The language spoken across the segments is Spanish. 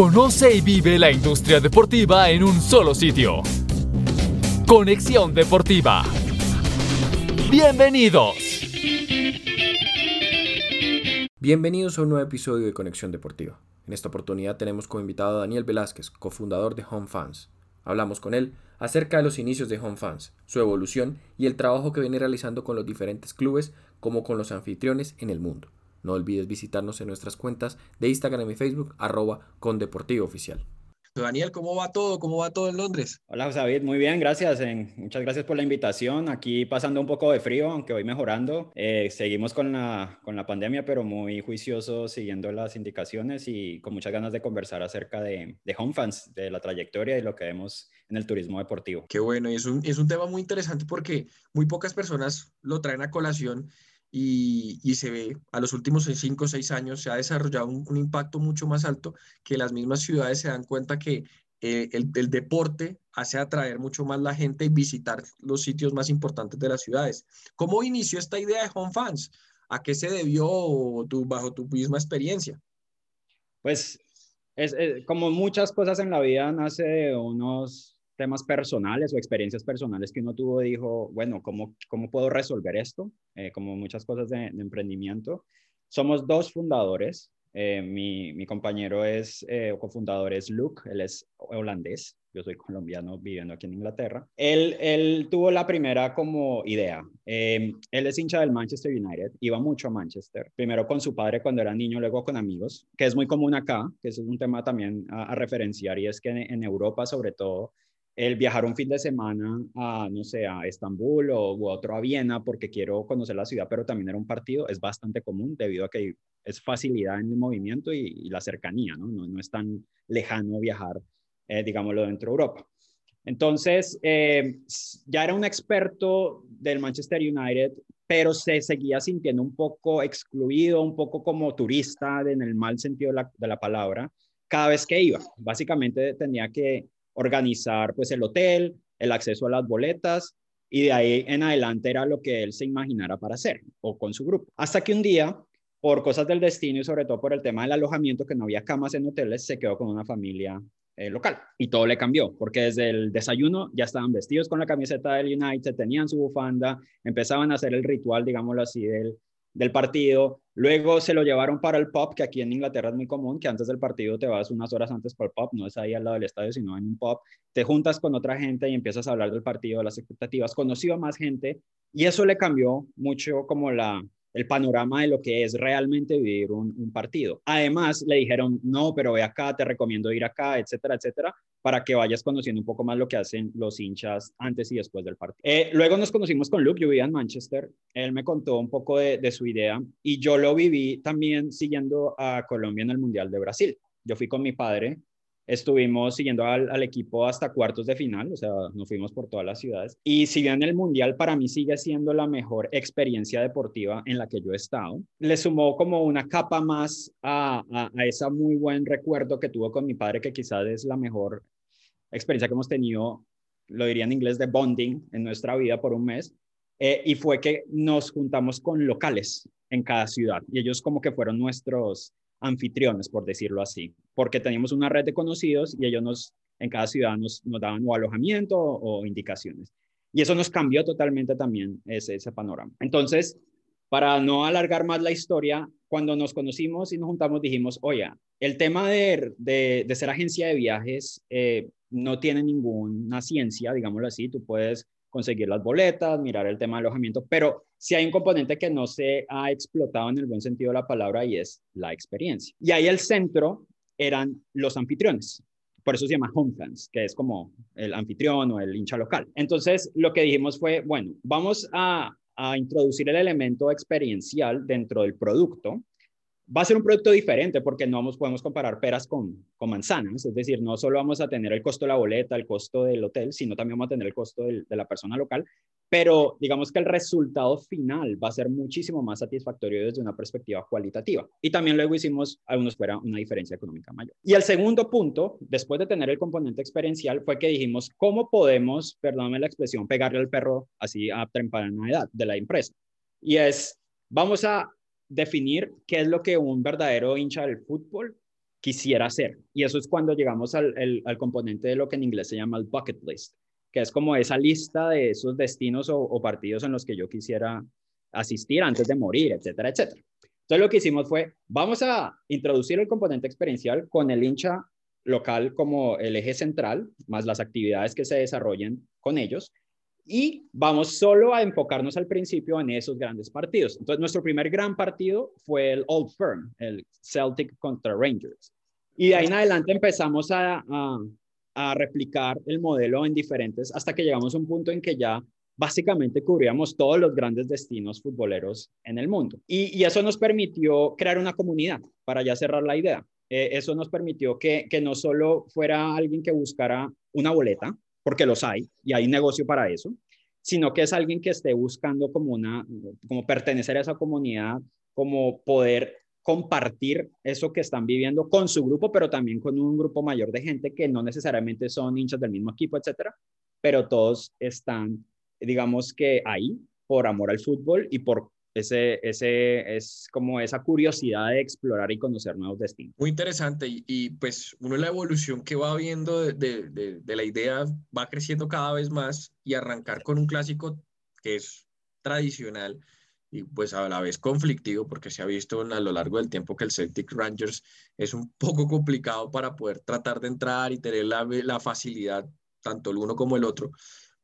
Conoce y vive la industria deportiva en un solo sitio. Conexión Deportiva. Bienvenidos. Bienvenidos a un nuevo episodio de Conexión Deportiva. En esta oportunidad tenemos como invitado a Daniel Velázquez, cofundador de Home Fans. Hablamos con él acerca de los inicios de Home Fans, su evolución y el trabajo que viene realizando con los diferentes clubes como con los anfitriones en el mundo. No olvides visitarnos en nuestras cuentas de Instagram y Facebook, arroba con Deportivo Oficial. Daniel, ¿cómo va todo? ¿Cómo va todo en Londres? Hola, José David, muy bien, gracias. muchas gracias por la invitación. Aquí pasando un poco de frío, aunque voy mejorando. Eh, seguimos con la, con la pandemia, pero muy juiciosos, siguiendo las indicaciones y con muchas ganas de conversar acerca de, de Home Fans, de la trayectoria y lo que vemos en el turismo deportivo. Qué bueno, y es un, es un tema muy interesante porque muy pocas personas lo traen a colación y, se ve a los últimos cinco o seis años se ha desarrollado un, impacto mucho más alto que las mismas ciudades se dan cuenta que eh, el, deporte hace atraer mucho más la gente y visitar los sitios más importantes de las ciudades. ¿Cómo inició esta idea de Home Fans? ¿A qué se debió tu, bajo tu misma experiencia? Pues es, como muchas cosas en la vida nace de unos temas personales o experiencias personales que uno tuvo, dijo, bueno, ¿cómo, cómo puedo resolver esto? Eh, como muchas cosas de, emprendimiento. Somos dos fundadores. Eh, mi, mi, compañero es, eh, cofundador es Luke, él es holandés, yo soy colombiano viviendo aquí en Inglaterra. Él, él tuvo la primera como idea. él es hincha del Manchester United, iba mucho a Manchester, primero con su padre cuando era niño, luego con amigos, que es muy común acá, que es un tema también a, a referenciar, y es que en Europa sobre todo el viajar un fin de semana a, no sé, a Estambul o u otro a Viena porque quiero conocer la ciudad, pero también era un partido, es bastante común debido a que es facilidad en el movimiento y, la cercanía, ¿no? ¿no? es tan lejano viajar, eh, digámoslo, dentro de Europa. Entonces, eh, ya era un experto del Manchester United, pero se seguía sintiendo un poco excluido, un poco como turista en el mal sentido de la, de la palabra, cada vez que iba. Básicamente tenía que organizar pues el hotel, el acceso a las boletas y de ahí en adelante era lo que él se imaginara para hacer o con su grupo. Hasta que un día, por cosas del destino y sobre todo por el tema del alojamiento, que no había camas en hoteles, se quedó con una familia eh, local y todo le cambió porque desde el desayuno ya estaban vestidos con la camiseta del United, tenían su bufanda, empezaban a hacer el ritual, digámoslo así, del, del partido. Luego se lo llevaron para el pub, que aquí en Inglaterra es muy común, que antes del partido te vas unas horas antes para el pub, no es ahí al lado del estadio, sino en un pub. Te juntas con otra gente y empiezas a hablar del partido, de las expectativas. Conoció a más gente y eso le cambió mucho como la, el panorama de lo que es realmente vivir un, partido. Además, le dijeron, no, pero ve acá, te recomiendo ir acá, etcétera, etcétera, para que vayas conociendo un poco más lo que hacen los hinchas antes y después del partido. Eh, luego nos conocimos con Luke, yo vivía en Manchester, él me contó un poco de, de su idea y yo lo viví también siguiendo a Colombia en el Mundial de Brasil. Yo fui con mi padre Estuvimos siguiendo al, equipo hasta cuartos de final, o sea, nos fuimos por todas las ciudades. Y si bien el Mundial para mí sigue siendo la mejor experiencia deportiva en la que yo he estado, le sumó como una capa más a, a, ese muy buen recuerdo que tuvo con mi padre, que quizás es la mejor experiencia que hemos tenido, lo diría en inglés, de bonding en nuestra vida por un mes. Eh, y fue que nos juntamos con locales en cada ciudad y ellos como que fueron nuestros anfitriones, por decirlo así, porque teníamos una red de conocidos y ellos nos, en cada ciudad nos, daban o alojamiento o, indicaciones. Y eso nos cambió totalmente también ese, panorama. Entonces, para no alargar más la historia, cuando nos conocimos y nos juntamos dijimos, oye, el tema de, de, ser agencia de viajes eh, no tiene ninguna ciencia, digámoslo así, tú puedes conseguir las boletas, mirar el tema de alojamiento, pero si hay un componente que no se ha explotado en el buen sentido de la palabra y es la experiencia. Y ahí el centro eran los anfitriones. Por eso se llama home fans, que es como el anfitrión o el hincha local. Entonces, lo que dijimos fue, bueno, vamos a, a introducir el elemento experiencial dentro del producto va a ser un producto diferente porque no vamos, podemos comparar peras con, con, manzanas, es decir, no solo vamos a tener el costo de la boleta, el costo del hotel, sino también vamos a tener el costo de la persona local, pero digamos que el resultado final va a ser muchísimo más satisfactorio desde una perspectiva cualitativa. Y también luego hicimos, algunos fuera una diferencia económica mayor. Y el segundo punto, después de tener el componente experiencial, fue que dijimos, ¿cómo podemos, perdóname la expresión, pegarle al perro así a temprana edad de la empresa? Y es, vamos a definir qué es lo que un verdadero hincha del fútbol quisiera hacer. Y eso es cuando llegamos al, al, componente de lo que en inglés se llama el bucket list, que es como esa lista de esos destinos o, o partidos en los que yo quisiera asistir antes de morir, etcétera, etcétera. Entonces lo que hicimos fue, vamos a introducir el componente experiencial con el hincha local como el eje central, más las actividades que se desarrollen con ellos, y vamos solo a enfocarnos al principio en esos grandes partidos. Entonces, nuestro primer gran partido fue el Old Firm, el Celtic contra Rangers. Y de ahí en adelante empezamos a, a, replicar el modelo en diferentes, hasta que llegamos a un punto en que ya básicamente cubríamos todos los grandes destinos futboleros en el mundo. Y, y eso nos permitió crear una comunidad, para ya cerrar la idea. Eh, eso nos permitió que, que no solo fuera alguien que buscara una boleta, porque los hay y hay negocio para eso, sino que es alguien que esté buscando como una, como pertenecer a esa comunidad, como poder compartir eso que están viviendo con su grupo, pero también con un grupo mayor de gente que no necesariamente son hinchas del mismo equipo, etcétera, pero todos están, digamos que ahí por amor al fútbol y por ese, ese es como esa curiosidad de explorar y conocer nuevos destinos. Muy interesante y, pues uno la evolución que va viendo de, de, de, la idea va creciendo cada vez más y arrancar con un clásico que es tradicional y pues a la vez conflictivo porque se ha visto a lo largo del tiempo que el Celtic Rangers es un poco complicado para poder tratar de entrar y tener la, la facilidad tanto el uno como el otro.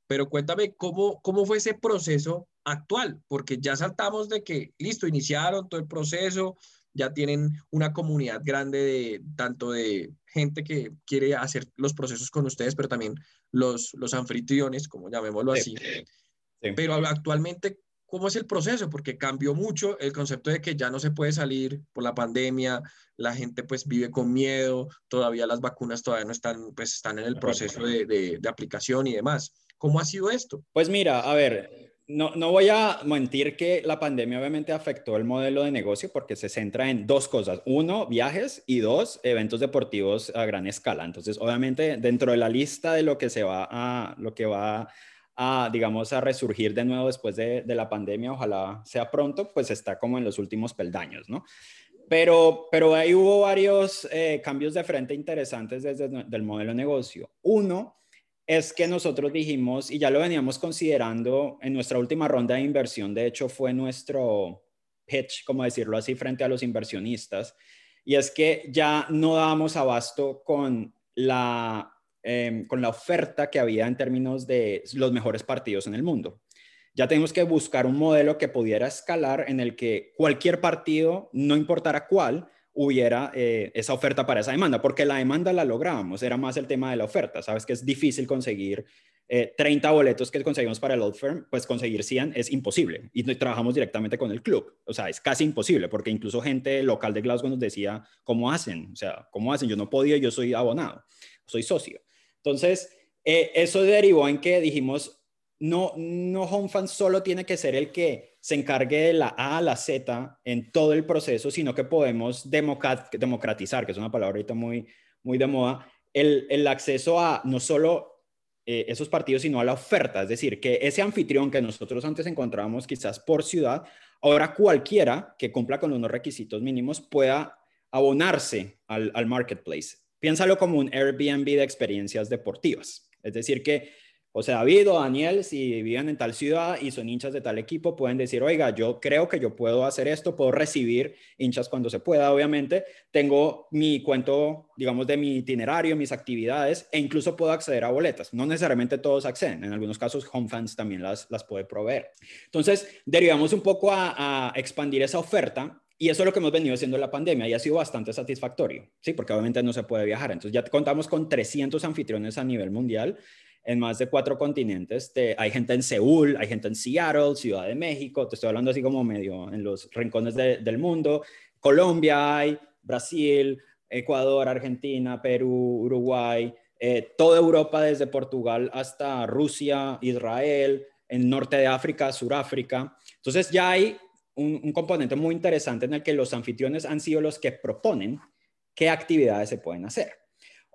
Pero cuéntame cómo, cómo fue ese proceso actual, porque ya saltamos de que, listo, iniciaron todo el proceso, ya tienen una comunidad grande de tanto de gente que quiere hacer los procesos con ustedes, pero también los, los anfitriones, como llamémoslo así. Pero actualmente, ¿cómo es el proceso? Porque cambió mucho el concepto de que ya no se puede salir por la pandemia, la gente pues vive con miedo, todavía las vacunas todavía no están, pues están en el proceso de, de, de aplicación y demás. ¿Cómo ha sido esto? Pues mira, a ver, no, no, voy a mentir que la pandemia obviamente afectó el modelo de negocio porque se centra en dos cosas. Uno, viajes y dos, eventos deportivos a gran escala. Entonces, obviamente, dentro de la lista de lo que se va a, lo que va a, digamos, a resurgir de nuevo después de, la pandemia, ojalá sea pronto, pues está como en los últimos peldaños, ¿no? Pero, pero ahí hubo varios eh, cambios de frente interesantes desde el modelo de negocio. Uno, es que nosotros dijimos, y ya lo veníamos considerando en nuestra última ronda de inversión, de hecho fue nuestro pitch, como decirlo así, frente a los inversionistas, y es que ya no dábamos abasto con la, em, con la oferta que había en términos de los mejores partidos en el mundo. Ya tenemos que buscar un modelo que pudiera escalar en el que cualquier partido, no importara cuál, hubiera eh, esa oferta para esa demanda, porque la demanda la lográbamos, era más el tema de la oferta, sabes que es difícil conseguir 30 eh, boletos que conseguimos para el Old Firm, pues conseguir 100 es imposible y trabajamos directamente con el club, o sea, es casi imposible, porque incluso gente local de Glasgow nos decía, ¿cómo hacen? O sea, ¿cómo hacen? Yo no podía, yo soy abonado, soy socio. Entonces, eh, eso derivó en que dijimos, no, no Home Fans solo tiene que ser el que se encargue de la A a la Z en todo el proceso, sino que podemos democratizar, que es una palabra ahorita muy, muy de moda, el, el acceso a no solo eh, esos partidos, sino a la oferta. Es decir, que ese anfitrión que nosotros antes encontrábamos quizás por ciudad, ahora cualquiera que cumpla con unos requisitos mínimos pueda abonarse al, al marketplace. Piénsalo como un Airbnb de experiencias deportivas. Es decir, que o sea, David o Daniel, si viven en tal ciudad y son hinchas de tal equipo, pueden decir, oiga, yo creo que yo puedo hacer esto, puedo recibir hinchas cuando se pueda, obviamente. Tengo mi cuento, digamos, de mi itinerario, mis actividades, e incluso puedo acceder a boletas. No necesariamente todos acceden, en algunos casos Home Fans también las, las puede proveer. Entonces, derivamos un poco a, a expandir esa oferta y eso es lo que hemos venido haciendo en la pandemia y ha sido bastante satisfactorio, ¿sí? Porque obviamente no se puede viajar. Entonces ya contamos con 300 anfitriones a nivel mundial en más de cuatro continentes. hay gente en Seúl, hay gente en Seattle, Ciudad de México, te estoy hablando así como medio en los rincones del mundo. Colombia hay, Brasil, Ecuador, Argentina, Perú, Uruguay, eh, toda Europa desde Portugal hasta Rusia, Israel, en norte de África, Suráfrica. Entonces ya hay un, un componente muy interesante en el que los anfitriones han sido los que proponen qué actividades se pueden hacer.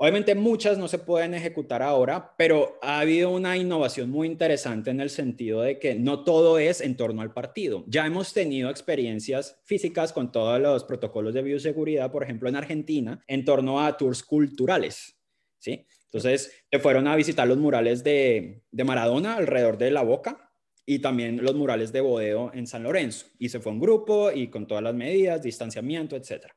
Obviamente muchas no se pueden ejecutar ahora, pero ha habido una innovación muy interesante en el sentido de que no todo es en torno al partido. Ya hemos tenido experiencias físicas con todos los protocolos de bioseguridad, por ejemplo, en Argentina, en torno a tours culturales. ¿sí? Entonces, te fueron a visitar los murales de, de Maradona alrededor de la boca y también los murales de Bodeo en San Lorenzo. Y se fue un grupo y con todas las medidas, distanciamiento, etcétera.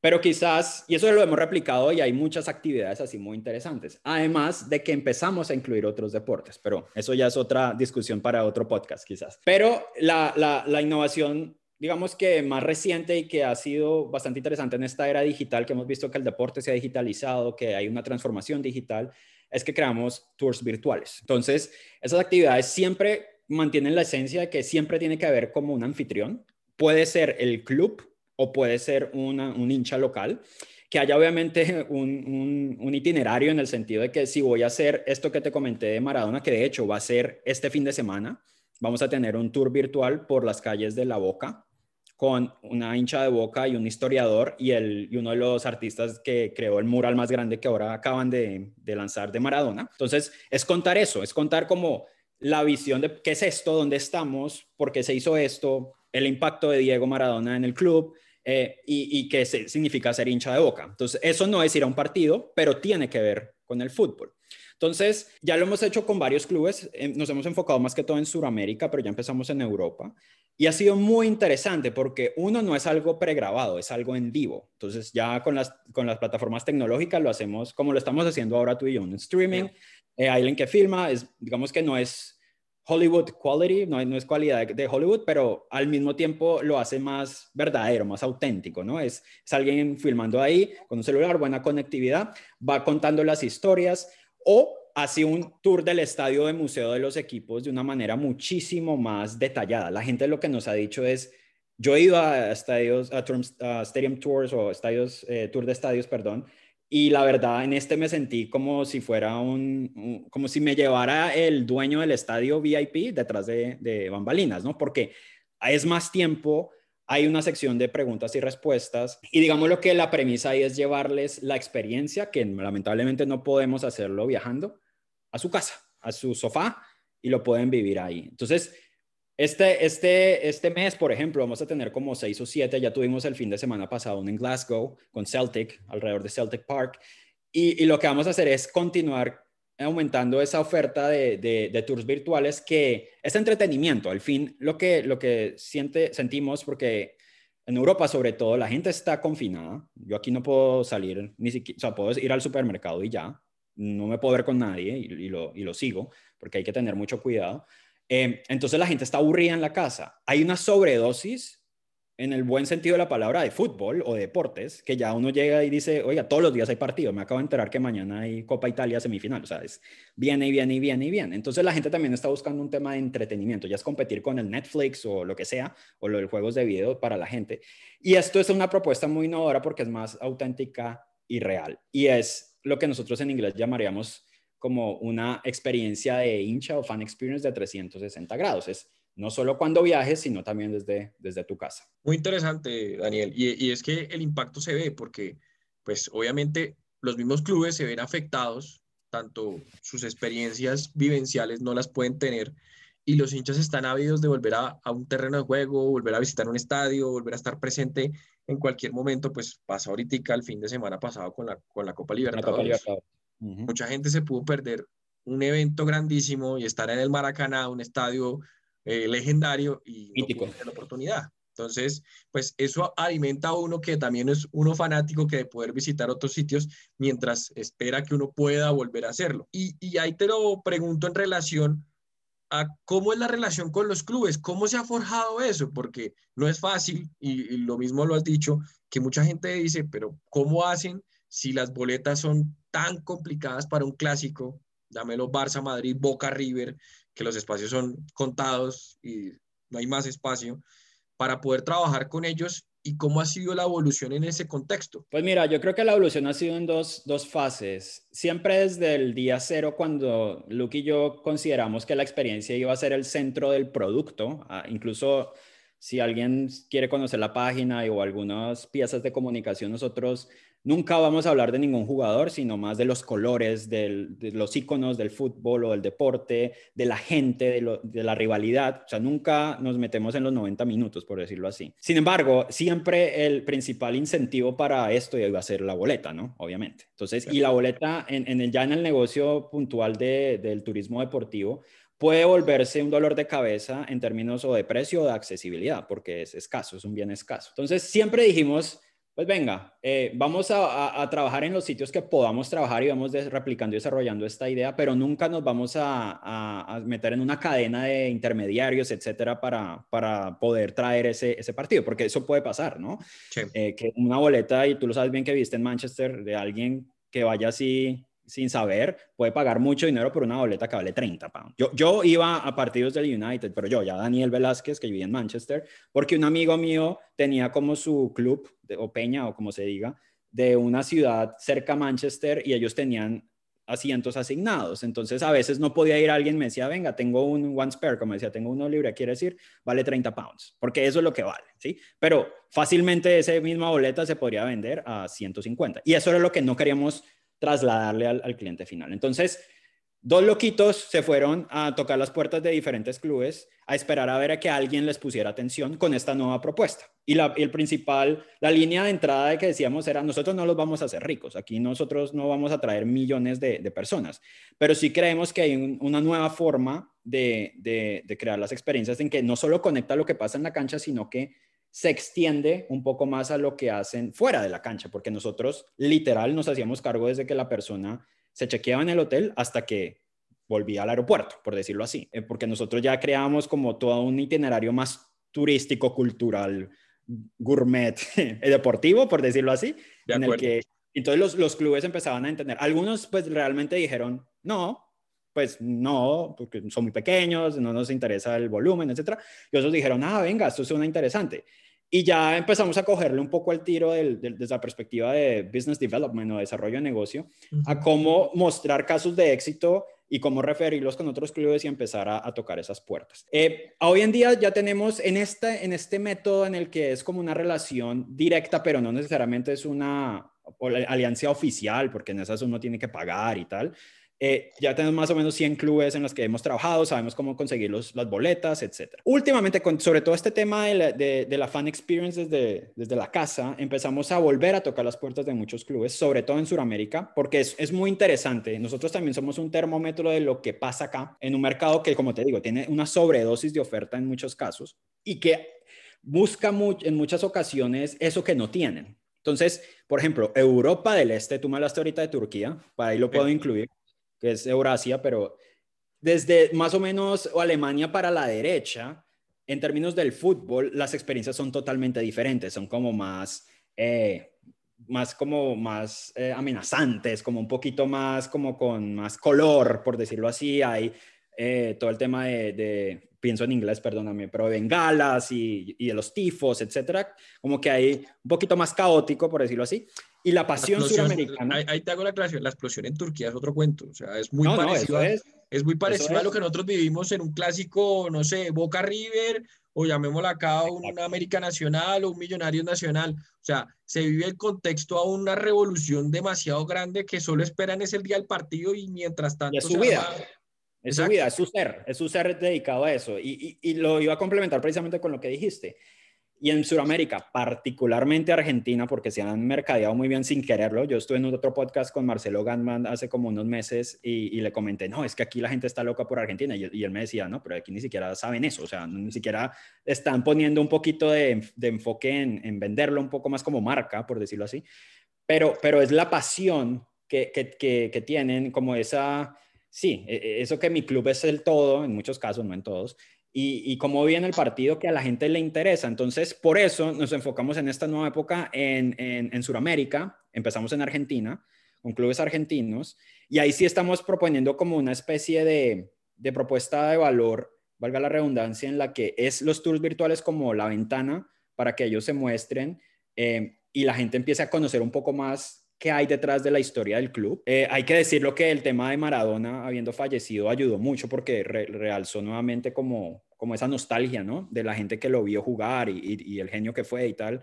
Pero quizás, y eso lo hemos replicado y hay muchas actividades así muy interesantes, además de que empezamos a incluir otros deportes, pero eso ya es otra discusión para otro podcast quizás. Pero la, la, la innovación, digamos que más reciente y que ha sido bastante interesante en esta era digital, que hemos visto que el deporte se ha digitalizado, que hay una transformación digital, es que creamos tours virtuales. Entonces, esas actividades siempre mantienen la esencia de que siempre tiene que haber como un anfitrión. Puede ser el club o puede ser un hincha local, que haya obviamente un, itinerario en el sentido de que si voy a hacer esto que te comenté de Maradona, que de hecho va a ser este fin de semana, vamos a tener un tour virtual por las calles de La Boca con una hincha de boca y un historiador y, el, uno de los artistas que creó el mural más grande que ahora acaban de, de lanzar de Maradona. Entonces, es contar eso, es contar como la visión de qué es esto, dónde estamos, por qué se hizo esto, el impacto de Diego Maradona en el club, eh, y, qué significa ser hincha de boca. Entonces, eso no es ir a un partido, pero tiene que ver con el fútbol. Entonces, ya lo hemos hecho con varios clubes, eh, nos hemos enfocado más que todo en Sudamérica, pero ya empezamos en Europa. Y ha sido muy interesante porque uno no es algo pregrabado, es algo en vivo. Entonces, ya con las, con las plataformas tecnológicas lo hacemos como lo estamos haciendo ahora tú y yo, en streaming. Eh, alguien que filma, es, digamos que no es Hollywood quality, no, no es cualidad de, Hollywood, pero al mismo tiempo lo hace más verdadero, más auténtico, ¿no? Es, es alguien filmando ahí con un celular, buena conectividad, va contando las historias o hace un tour del estadio de museo de los equipos de una manera muchísimo más detallada. La gente lo que nos ha dicho es, yo he ido a estadios, a, stadium tours o estadios, eh, tour de estadios, perdón, y la verdad, en este me sentí como si fuera un, como si me llevara el dueño del estadio VIP detrás de, de bambalinas, ¿no? Porque es más tiempo, hay una sección de preguntas y respuestas y digamos lo que la premisa ahí es llevarles la experiencia, que lamentablemente no podemos hacerlo viajando, a su casa, a su sofá y lo pueden vivir ahí. Entonces, este, este, este mes, por ejemplo, vamos a tener como seis o siete. Ya tuvimos el fin de semana pasado uno en Glasgow con Celtic, alrededor de Celtic Park. Y, lo que vamos a hacer es continuar aumentando esa oferta de, de, tours virtuales que es entretenimiento. Al fin, lo que, lo que siente, sentimos, porque en Europa sobre todo la gente está confinada. Yo aquí no puedo salir, ni siquiera, o sea, puedo ir al supermercado y ya. No me puedo ver con nadie y, lo, y lo sigo, porque hay que tener mucho cuidado. Em, entonces la gente está aburrida en la casa. Hay una sobredosis, en el buen sentido de la palabra, de fútbol o deportes, que ya uno llega y dice, oiga, todos los días hay partido. Me acabo de enterar que mañana hay Copa Italia semifinal. O sea, es viene y viene y viene y viene. Entonces la gente también está buscando un tema de entretenimiento. Ya es competir con el Netflix o lo que sea, o los juegos de video para la gente. Y esto es una propuesta muy innovadora porque es más auténtica y real. Y es lo que nosotros en inglés llamaríamos como una experiencia de hincha o fan experience de 360 grados. Es no solo cuando viajes, sino también desde, desde tu casa. Muy interesante, Daniel. Y, y, es que el impacto se ve porque, pues obviamente, los mismos clubes se ven afectados, tanto sus experiencias vivenciales no las pueden tener y los hinchas están ávidos de volver a, a, un terreno de juego, volver a visitar un estadio, volver a estar presente en cualquier momento, pues pasa ahorita el fin de semana pasado con la, con la Copa Libertadores. Mucha gente se pudo perder un evento grandísimo y estar en el Maracaná, un estadio eh, legendario y no la oportunidad. Entonces, pues eso alimenta a uno que también es uno fanático que de poder visitar otros sitios mientras espera que uno pueda volver a hacerlo. Y, y ahí te lo pregunto en relación a cómo es la relación con los clubes, cómo se ha forjado eso, porque no es fácil y, y lo mismo lo has dicho, que mucha gente dice, pero ¿cómo hacen si las boletas son complicadas para un clásico, dámelo Barça, Madrid, Boca, River, que los espacios son contados y no hay más espacio, para poder trabajar con ellos y cómo ha sido la evolución en ese contexto? Pues mira, yo creo que la evolución ha sido en dos, dos fases. Siempre desde el día cero, cuando Luke y yo consideramos que la experiencia iba a ser el centro del producto, ah, incluso si alguien quiere conocer la página o algunas piezas de comunicación, nosotros nunca vamos a hablar de ningún jugador, sino más de los colores, de los iconos del fútbol o del deporte, de la gente, de, la rivalidad. O sea, nunca nos metemos en los 90 minutos, por decirlo así. Sin embargo, siempre el principal incentivo para esto iba a ser la boleta, ¿no? Obviamente. Entonces, y la boleta en, el, ya en el negocio puntual del turismo deportivo, puede volverse un dolor de cabeza en términos o de precio o de accesibilidad, porque es escaso, es un bien escaso. Entonces, siempre dijimos, pues venga, eh, vamos a, trabajar en los sitios que podamos trabajar y vamos replicando y desarrollando esta idea, pero nunca nos vamos a, meter en una cadena de intermediarios, etcétera, para, para poder traer ese, ese partido, porque eso puede pasar, ¿no? Eh, que una boleta, y tú lo sabes bien que viste en Manchester, de alguien que vaya así sin saber, puede pagar mucho dinero por una boleta que vale 30 pounds. Yo, yo iba a partidos del United, pero yo, ya Daniel Velázquez, que vivía en Manchester, porque un amigo mío tenía como su club, o peña, o como se diga, de una ciudad cerca a Manchester y ellos tenían asientos asignados. Entonces, a veces no podía ir alguien, me decía, venga, tengo un one spare, como decía, tengo uno libre, quiere decir, vale 30 pounds, porque eso es lo que vale, ¿sí? Pero fácilmente esa misma boleta se podría vender a 150. Y eso era lo que no queríamos trasladarle al, cliente final. Entonces, dos loquitos se fueron a tocar las puertas de diferentes clubes a esperar a ver a que alguien les pusiera atención con esta nueva propuesta. Y, la, el principal, la línea de entrada de que decíamos era, nosotros no los vamos a hacer ricos, aquí nosotros no vamos a traer millones de, personas, pero sí creemos que hay una nueva forma de crear las experiencias en que no solo conecta lo que pasa en la cancha, sino que se extiende un poco más a lo que hacen fuera de la cancha, porque nosotros literal nos hacíamos cargo desde que la persona se chequeaba en el hotel hasta que volvía al aeropuerto, por decirlo así, eh, porque nosotros ya creábamos como todo un itinerario más turístico, cultural, gourmet, deportivo, por decirlo así, en el que entonces los, los clubes empezaban a entender. Algunos pues realmente dijeron, no, pues no, porque son muy pequeños, no nos interesa el volumen, etcétera. Y otros dijeron, ah, venga, esto suena interesante. Y ya empezamos a cogerle un poco el tiro desde la perspectiva de business development o desarrollo de negocio, a cómo mostrar casos de éxito y cómo referirlos con otros clubes y empezar a, tocar esas puertas. Eh, hoy en día ya tenemos en este, en este método en el que es como una relación directa, pero no necesariamente es una alianza oficial, porque en esas uno tiene que pagar y tal. Eh, ya tenemos más o menos 100 clubes en los que hemos trabajado, sabemos cómo conseguir las boletas, etc. Últimamente, con, sobre todo este tema de la, fan experience desde, desde, la casa, empezamos a volver a tocar las puertas de muchos clubes, sobre todo en Sudamérica, porque es, es, muy interesante. Nosotros también somos un termómetro de lo que pasa acá en un mercado que, como te digo, tiene una sobredosis de oferta en muchos casos y que busca en muchas ocasiones eso que no tienen. Entonces, por ejemplo, Europa del Este, tú me hablaste ahorita de Turquía, para ahí lo puedo incluir que es Eurasia, pero desde más o menos Alemania para la derecha, en términos del fútbol, las experiencias son totalmente diferentes, son como más, eh, más como más eh, amenazantes, como un poquito más, como con más color, por decirlo así, hay eh, todo el tema de, pienso en inglés, perdóname, pero de bengalas y, y de los tifos, etcétera, como que hay un poquito más caótico, por decirlo así. Y la pasión suramericana. Ahí, te hago la aclaración. La explosión en Turquía es otro cuento. O sea, es muy parecido, es, es, muy parecido a lo que nosotros vivimos en un clásico, no sé, Boca River, o llamémosla acá una América Nacional o un Millonario Nacional. O sea, se vive el contexto a una revolución demasiado grande que solo esperan es el día del partido y mientras tanto. es su vida. Es su vida, es su ser, es su ser dedicado a eso. Y, y, y, lo iba a complementar precisamente con lo que dijiste. Y en Sudamérica, particularmente Argentina, porque se han mercadeado muy bien sin quererlo. Yo estuve en otro podcast con Marcelo Ganman hace como unos meses y, le comenté, no, es que aquí la gente está loca por Argentina. Y, él me decía, no, pero aquí ni siquiera saben eso. O sea, ni siquiera están poniendo un poquito de, enfoque en, venderlo un poco más como marca, por decirlo así. Pero, pero es la pasión que, que, que tienen, como esa, sí, e, e, eso que mi club es el todo, en muchos casos, no en todos y, cómo viene el partido que a la gente le interesa. Entonces, por eso nos enfocamos en esta nueva época en, en, Sudamérica. Empezamos en Argentina, con clubes argentinos, y ahí sí estamos proponiendo como una especie de, de propuesta de valor, valga la redundancia, en la que es los tours virtuales como la ventana para que ellos se muestren eh, y la gente empiece a conocer un poco más qué hay detrás de la historia del club. Eh, hay que decirlo que el tema de Maradona, habiendo fallecido, ayudó mucho porque realzó nuevamente como, como esa nostalgia, ¿no? De la gente que lo vio jugar y, el genio que fue y tal,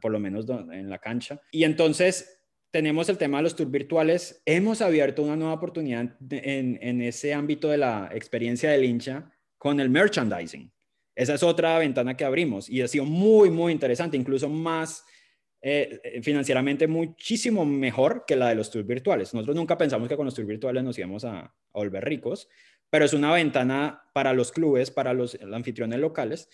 por lo menos en la cancha. Y entonces tenemos el tema de los tours virtuales. Hemos abierto una nueva oportunidad en, en ese ámbito de la experiencia del hincha con el merchandising. Esa es otra ventana que abrimos y ha sido muy, muy interesante, incluso más eh, financieramente muchísimo mejor que la de los tours virtuales. Nosotros nunca pensamos que con los tours virtuales nos íbamos a, a volver ricos, pero es una ventana para los clubes, para los anfitriones locales,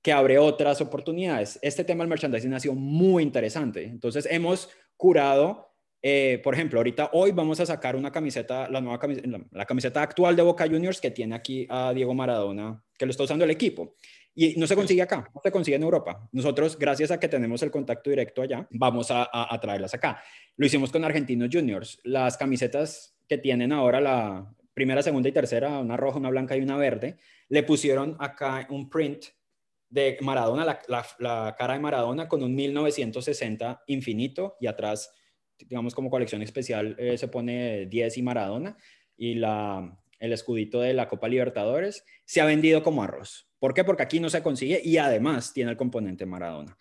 que abre otras oportunidades. Este tema del merchandising ha sido muy interesante. Entonces hemos curado, eh, por ejemplo, ahorita hoy vamos a sacar una camiseta, la nueva camiseta, la camiseta actual de Boca Juniors que tiene aquí a Diego Maradona, que lo está usando el equipo. Y no se consigue acá, no se consigue en Europa. Nosotros, gracias a que tenemos el contacto directo allá, vamos a, a, traerlas acá. Lo hicimos con Argentinos Juniors. Las camisetas que tienen ahora la primera, segunda y tercera, una roja, una blanca y una verde, le pusieron acá un print de Maradona, la, la, cara de Maradona con un 1960 infinito y atrás, digamos como colección especial, eh, se pone 10 y Maradona y la, el escudito de la Copa Libertadores, se ha vendido como arroz. ¿Por qué? Porque aquí no se consigue y además tiene el componente Maradona.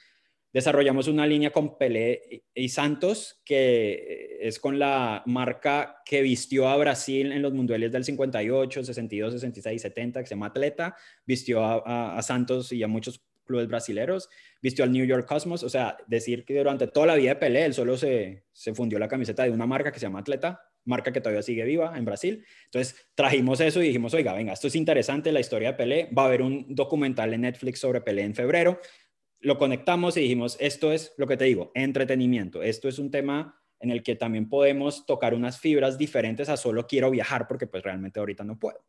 Desarrollamos una línea con Pelé y Santos, que es con la marca que vistió a Brasil en los mundiales del 58, 62, 66, 70, que se llama Atleta, vistió a, a Santos y a muchos clubes brasileños, vistió al New York Cosmos, o sea, decir que durante toda la vida de Pelé, él solo se, se fundió la camiseta de una marca que se llama Atleta, marca que todavía sigue viva en Brasil. Entonces trajimos eso y dijimos, oiga, venga, esto es interesante, la historia de Pelé. Va a haber un documental en Netflix sobre Pelé en febrero. Lo conectamos y dijimos, esto es lo que te digo, entretenimiento. Esto es un tema en el que también podemos tocar unas fibras diferentes a solo quiero viajar porque pues realmente ahorita no puedo.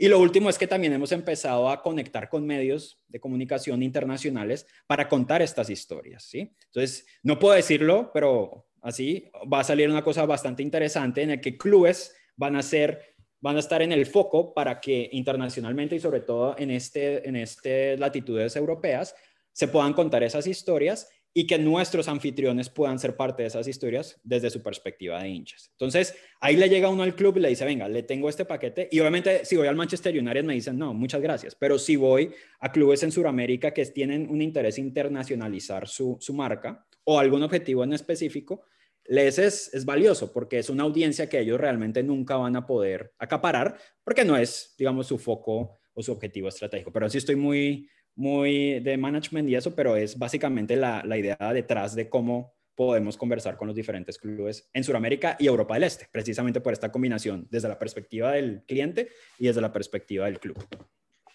Y lo último es que también hemos empezado a conectar con medios de comunicación internacionales para contar estas historias, ¿sí? Entonces, no puedo decirlo, pero así, va a salir una cosa bastante interesante en el que clubes van a ser van a estar en el foco para que internacionalmente y sobre todo en este en este latitudes europeas se puedan contar esas historias y que nuestros anfitriones puedan ser parte de esas historias desde su perspectiva de hinchas. Entonces, ahí le llega uno al club y le dice, venga, le tengo este paquete. Y obviamente, si voy al Manchester United me dicen, no, muchas gracias. Pero si voy a clubes en Sudamérica que tienen un interés internacionalizar su, su marca o algún objetivo en específico, les es, valioso porque es una audiencia que ellos realmente nunca van a poder acaparar porque no es, digamos, su foco o su objetivo estratégico. Pero sí estoy muy, muy de management y eso, pero es básicamente la, la idea detrás de cómo podemos conversar con los diferentes clubes en Sudamérica y Europa del Este, precisamente por esta combinación desde la perspectiva del cliente y desde la perspectiva del club.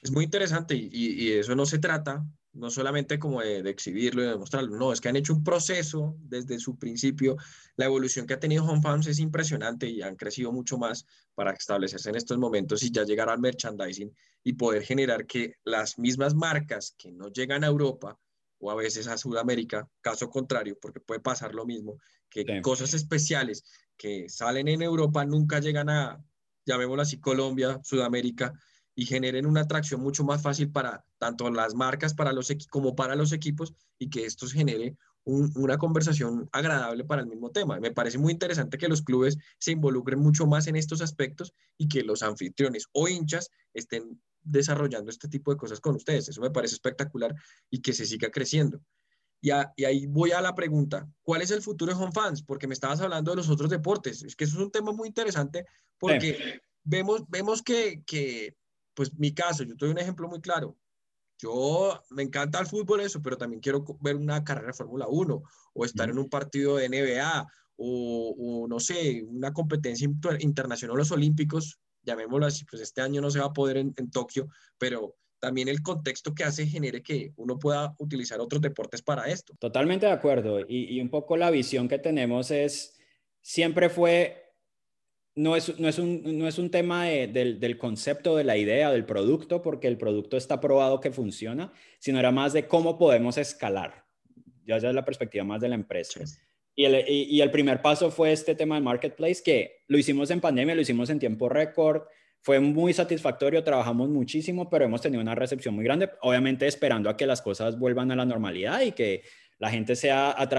Es muy interesante y, y eso no se trata no solamente como de, exhibirlo y de demostrarlo, no, es que han hecho un proceso desde su principio. La evolución que ha tenido Home Farms es impresionante y han crecido mucho más para establecerse en estos momentos y ya llegar al merchandising y poder generar que las mismas marcas que no llegan a Europa o a veces a Sudamérica, caso contrario, porque puede pasar lo mismo, que cosas especiales que salen en Europa nunca llegan a, llamémoslo así, Colombia, Sudamérica, y generen una atracción mucho más fácil para tanto las marcas para los como para los equipos y que esto genere una conversación agradable para el mismo tema. Me parece muy interesante que los clubes se involucren mucho más en estos aspectos y que los anfitriones o hinchas estén desarrollando este tipo de cosas con ustedes. Eso me parece espectacular y que se siga creciendo. Y, y, ahí voy a la pregunta, ¿cuál es el futuro de Home Fans? Porque me estabas hablando de los otros deportes. Es que eso es un tema muy interesante porque vemos, vemos que, que pues mi caso, yo doy un ejemplo muy claro. Yo me encanta el fútbol eso, pero también quiero ver una carrera de Fórmula 1 o estar en un partido de NBA o, no sé, una competencia internacional, los Olímpicos, llamémoslo así, pues este año no se va a poder en, Tokio, pero también el contexto que hace genere que uno pueda utilizar otros deportes para esto. Totalmente de acuerdo. Y, y un poco la visión que tenemos es, siempre fue no es, no es, un, no es un tema del, del, concepto, de la idea, del producto, porque el producto está probado que funciona, sino era más de cómo podemos escalar. Ya es la perspectiva más de la empresa. Y, el, y, el primer paso fue este tema del marketplace, que lo hicimos en pandemia, lo hicimos en tiempo récord, fue muy satisfactorio, trabajamos muchísimo, pero hemos tenido una recepción muy grande, obviamente esperando a que las cosas vuelvan a la normalidad y que la gente sea a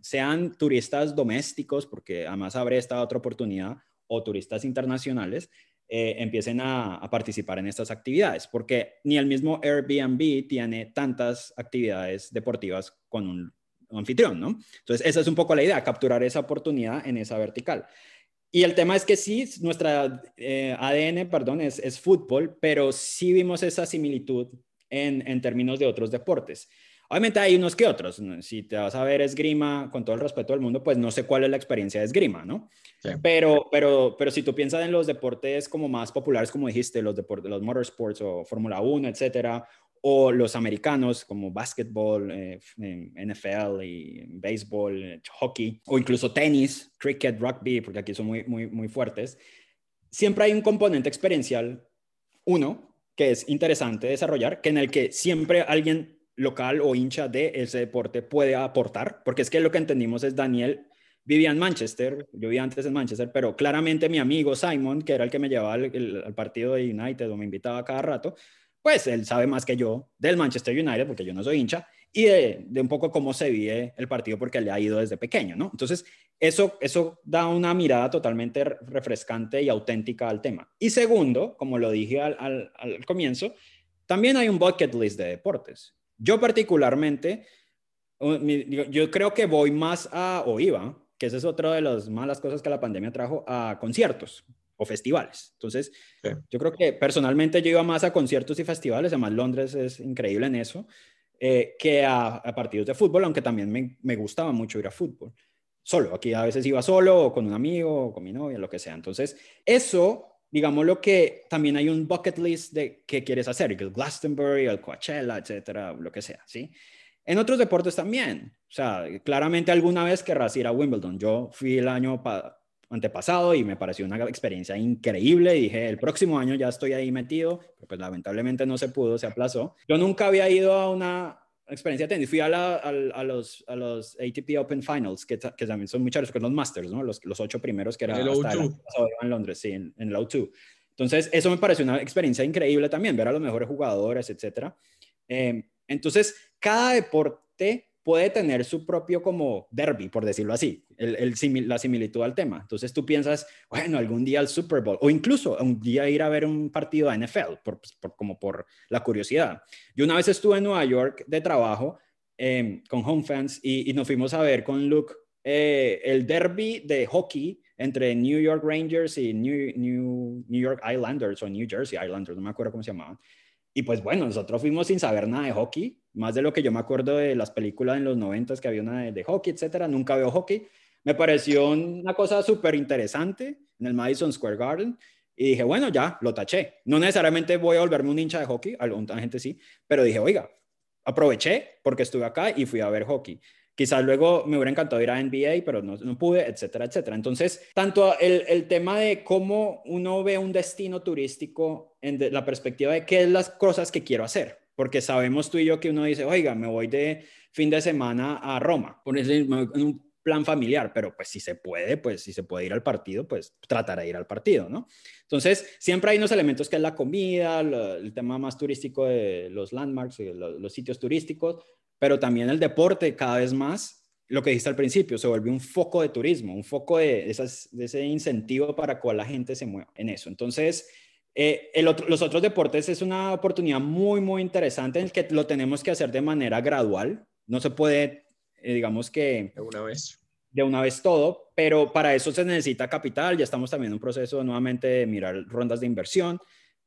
sean turistas domésticos, porque además habrá esta otra oportunidad, o turistas internacionales eh, empiecen a, participar en estas actividades, porque ni el mismo Airbnb tiene tantas actividades deportivas con un, anfitrión, ¿no? Entonces, esa es un poco la idea, capturar esa oportunidad en esa vertical. Y el tema es que sí, nuestra eh, ADN, perdón, es, es, fútbol, pero sí vimos esa similitud en, en términos de otros deportes. Obviamente hay unos que otros. Si te vas a ver esgrima, con todo el respeto del mundo, pues no sé cuál es la experiencia de esgrima, ¿no? Pero, pero, pero si tú piensas en los deportes como más populares, como dijiste, los deportes, los motorsports o Fórmula 1, etcétera, o los americanos como básquetbol, eh, NFL y béisbol, eh, hockey, o incluso tenis, cricket, rugby, porque aquí son muy, muy, muy fuertes, siempre hay un componente experiencial, uno, que es interesante desarrollar, que en el que siempre alguien local o hincha de ese deporte puede aportar, porque es que lo que entendimos es Daniel vivía en Manchester, yo vivía antes en Manchester, pero claramente mi amigo Simon, que era el que me llevaba al, partido de United o me invitaba cada rato, pues él sabe más que yo del Manchester United, porque yo no soy hincha, y de, un poco cómo se vive el partido, porque le ha ido desde pequeño, ¿no? Entonces, eso, eso da una mirada totalmente refrescante y auténtica al tema. Y segundo, como lo dije al, al comienzo, también hay un bucket list de deportes. Yo particularmente, yo creo que voy más a, o iba, que esa es otra de las malas cosas que la pandemia trajo, a conciertos o festivales. Entonces, yo creo que personalmente yo iba más a conciertos y festivales, además Londres es increíble en eso, eh, que a, partidos de fútbol, aunque también me, me, gustaba mucho ir a fútbol. Solo, aquí a veces iba solo o con un amigo o con mi novia, lo que sea. Entonces, eso digamos lo que también hay un bucket list de qué quieres hacer, el Glastonbury, el Coachella, etcétera, lo que sea, ¿sí? En otros deportes también, o sea, claramente alguna vez querrás ir a Wimbledon. Yo fui el año antepasado y me pareció una experiencia increíble. Dije, el próximo año ya estoy ahí metido, pero pues lamentablemente no se pudo, se aplazó. Yo nunca había ido a una experiencia tenis. Fui a, a, los, a los ATP Open Finals, que, que también son muchos, son los Masters, ¿no? Los, los ocho primeros que era el hasta el en Londres, sí, en, el O2. Entonces, eso me pareció una experiencia increíble también, ver a los mejores jugadores, etcétera. Eh, entonces, cada deporte puede tener su propio como derby, por decirlo así, la similitud al tema. Entonces tú piensas, bueno, algún día el Super Bowl, o incluso un día ir a ver un partido de NFL, por, como por la curiosidad. Yo una vez estuve en Nueva York de trabajo em, con Home Fans y, nos fuimos a ver con Luke eh, el derby de hockey entre New York Rangers y New, New, New York Islanders o New Jersey Islanders, no me acuerdo cómo se llamaban. Y pues bueno, nosotros fuimos sin saber nada de hockey, más de lo que yo me acuerdo de las películas en los noventas que había una de, hockey, etcétera. Nunca veo hockey. Me pareció una cosa súper interesante en el Madison Square Garden. Y dije, bueno, ya, lo taché. No necesariamente voy a volverme un hincha de hockey, alguna gente sí, pero dije, oiga, aproveché porque estuve acá y fui a ver hockey. Quizás luego me hubiera encantado ir a NBA, pero no, no pude, etcétera, etcétera. Entonces, tanto el, el, tema de cómo uno ve un destino turístico en la perspectiva de qué es las cosas que quiero hacer, porque sabemos tú y yo que uno dice, oiga, me voy de fin de semana a Roma, ponerle un plan familiar, pero pues si se puede, pues si se puede ir al partido, pues tratar de ir al partido, ¿no? Entonces, siempre hay unos elementos que es la comida, el tema más turístico de los landmarks, los, los sitios turísticos, pero también el deporte cada vez más, lo que dijiste al principio, se vuelve un foco de turismo, un foco de, esas, de ese incentivo para que la gente se mueva en eso. Entonces, eh, los otros deportes es una oportunidad muy, muy interesante en el que lo tenemos que hacer de manera gradual. No se puede, eh, digamos que... De una vez. De una vez todo, pero para eso se necesita capital. Ya estamos también en un proceso nuevamente de mirar rondas de inversión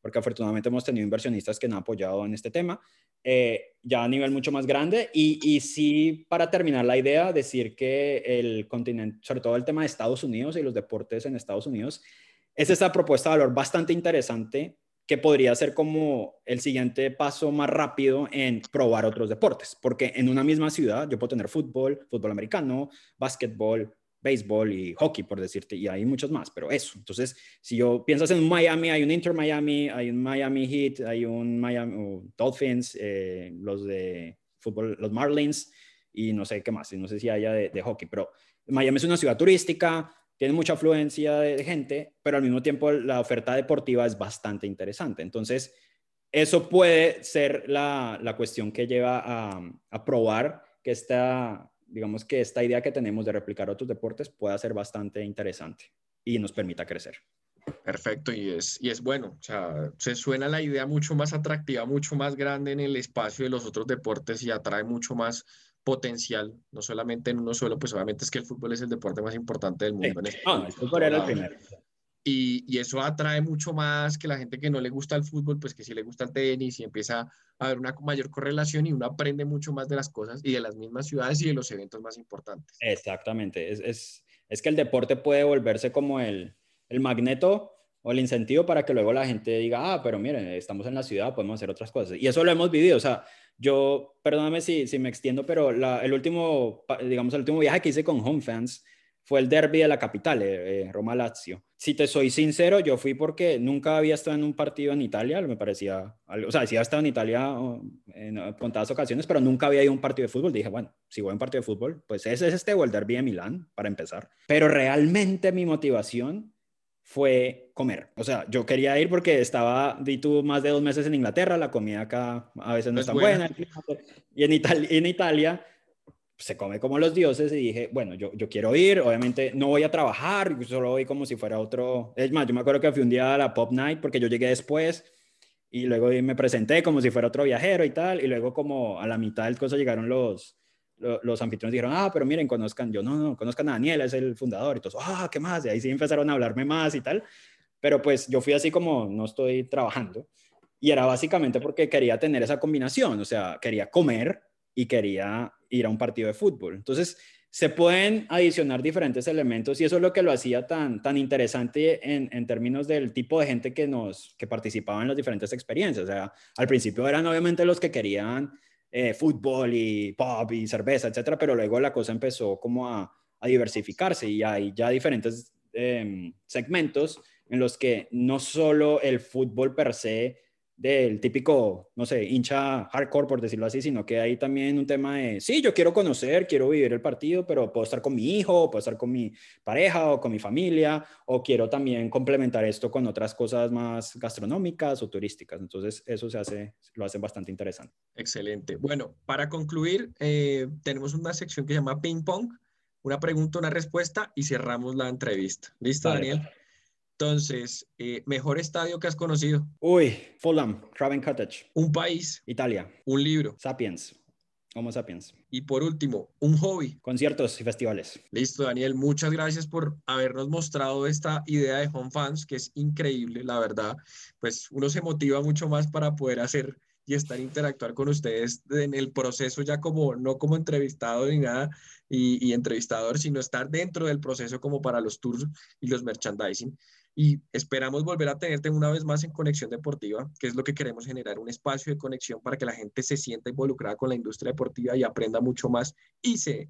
porque afortunadamente hemos tenido inversionistas que nos han apoyado en este tema, eh, ya a nivel mucho más grande. Y, y sí, para terminar la idea, decir que el continente, sobre todo el tema de Estados Unidos y los deportes en Estados Unidos, es esta propuesta de valor bastante interesante que podría ser como el siguiente paso más rápido en probar otros deportes, porque en una misma ciudad yo puedo tener fútbol, fútbol americano, básquetbol, béisbol y hockey, por decirte, y hay muchos más, pero eso. Entonces, si yo piensas en Miami, hay un Inter Miami, hay un Miami Heat, hay un Miami Dolphins, eh, los de fútbol, los Marlins, y no sé qué más, no sé si haya de, hockey, pero Miami es una ciudad turística, tiene mucha afluencia de, gente, pero al mismo tiempo la oferta deportiva es bastante interesante. Entonces, eso puede ser la, la cuestión que lleva a, a probar que esta digamos que esta idea que tenemos de replicar otros deportes pueda ser bastante interesante y nos permita crecer. Perfecto, y es, y es bueno, o sea, se suena la idea mucho más atractiva, mucho más grande en el espacio de los otros deportes y atrae mucho más potencial, no solamente en uno solo, pues obviamente es que el fútbol es el deporte más importante del mundo. Sí. En no, el fútbol era el primero. Y, y, eso atrae mucho más que la gente que no le gusta el fútbol, pues que sí le gusta el tenis y empieza a haber una mayor correlación y uno aprende mucho más de las cosas y de las mismas ciudades y de los eventos más importantes. Exactamente, es, es, es que el deporte puede volverse como el, el magneto o el incentivo para que luego la gente diga, ah, pero miren, estamos en la ciudad, podemos hacer otras cosas. Y eso lo hemos vivido, o sea, yo, perdóname si, si me extiendo, pero el último, digamos, el último viaje que hice con Home Fans fue el derby de la capital, eh, eh, Roma-Lazio. Si te soy sincero, yo fui porque nunca había estado en un partido en Italia, me parecía, o sea, sí había estado en Italia en contadas ocasiones, pero nunca había ido a un partido de fútbol. Dije, bueno, si voy a un partido de fútbol, pues ese es este o el derby de Milán, para empezar. Pero realmente mi motivación fue comer. O sea, yo quería ir porque estaba, di tú, más de dos meses en Inglaterra, la comida acá a veces no es, tan buena. Y en, Italia, en Italia se come como los dioses y dije, bueno, yo, yo quiero ir, obviamente no voy a trabajar, solo voy como si fuera otro... Es más, yo me acuerdo que fui un día a la Pop Night porque yo llegué después y luego me presenté como si fuera otro viajero y tal, y luego como a la mitad del cosa llegaron los, los, anfitriones dijeron, ah, pero miren, conozcan, yo no, no, conozcan a Daniel, es el fundador, y todos, ah, ¿qué más? Y ahí sí empezaron a hablarme más y tal, pero pues yo fui así como, no estoy trabajando, y era básicamente porque quería tener esa combinación, o sea, quería comer y quería ir a un partido de fútbol. Entonces, se pueden adicionar diferentes elementos y eso es lo que lo hacía tan, tan interesante en, en, términos del tipo de gente que, nos, que participaba en las diferentes experiencias. O sea, al principio eran obviamente los que querían eh, fútbol y pop y cerveza, etcétera, pero luego la cosa empezó como a, diversificarse y hay ya diferentes eh, segmentos en los que no solo el fútbol per se del típico, no sé, hincha hardcore, por decirlo así, sino que hay también un tema de, sí, yo quiero conocer, quiero vivir el partido, pero puedo estar con mi hijo, puedo estar con mi pareja o con mi familia, o quiero también complementar esto con otras cosas más gastronómicas o turísticas. Entonces, eso se hace, lo hace bastante interesante. Excelente. Bueno, para concluir, eh, tenemos una sección que se llama ping pong, una pregunta, una respuesta y cerramos la entrevista. ¿Listo, Daniel? Entonces, eh, mejor estadio que has conocido. Uy, Fulham, Craven Cottage. Un país. Italia. Un libro. Sapiens. Homo sapiens. Y por último, un hobby. Conciertos y festivales. Listo, Daniel. Muchas gracias por habernos mostrado esta idea de Home Fans, que es increíble, la verdad. Pues uno se motiva mucho más para poder hacer y estar interactuar con ustedes en el proceso ya como, no como entrevistado ni nada y, y entrevistador, sino estar dentro del proceso como para los tours y los merchandising y esperamos volver a tenerte una vez más en Conexión Deportiva, que es lo que queremos generar, un espacio de conexión para que la gente se sienta involucrada con la industria deportiva y aprenda mucho más y se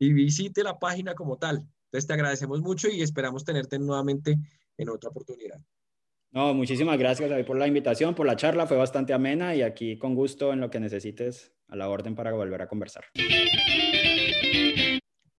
y visite la página como tal. Entonces te agradecemos mucho y esperamos tenerte nuevamente en otra oportunidad. No, muchísimas gracias por la invitación, por la charla, fue bastante amena y aquí con gusto en lo que necesites a la orden para volver a conversar.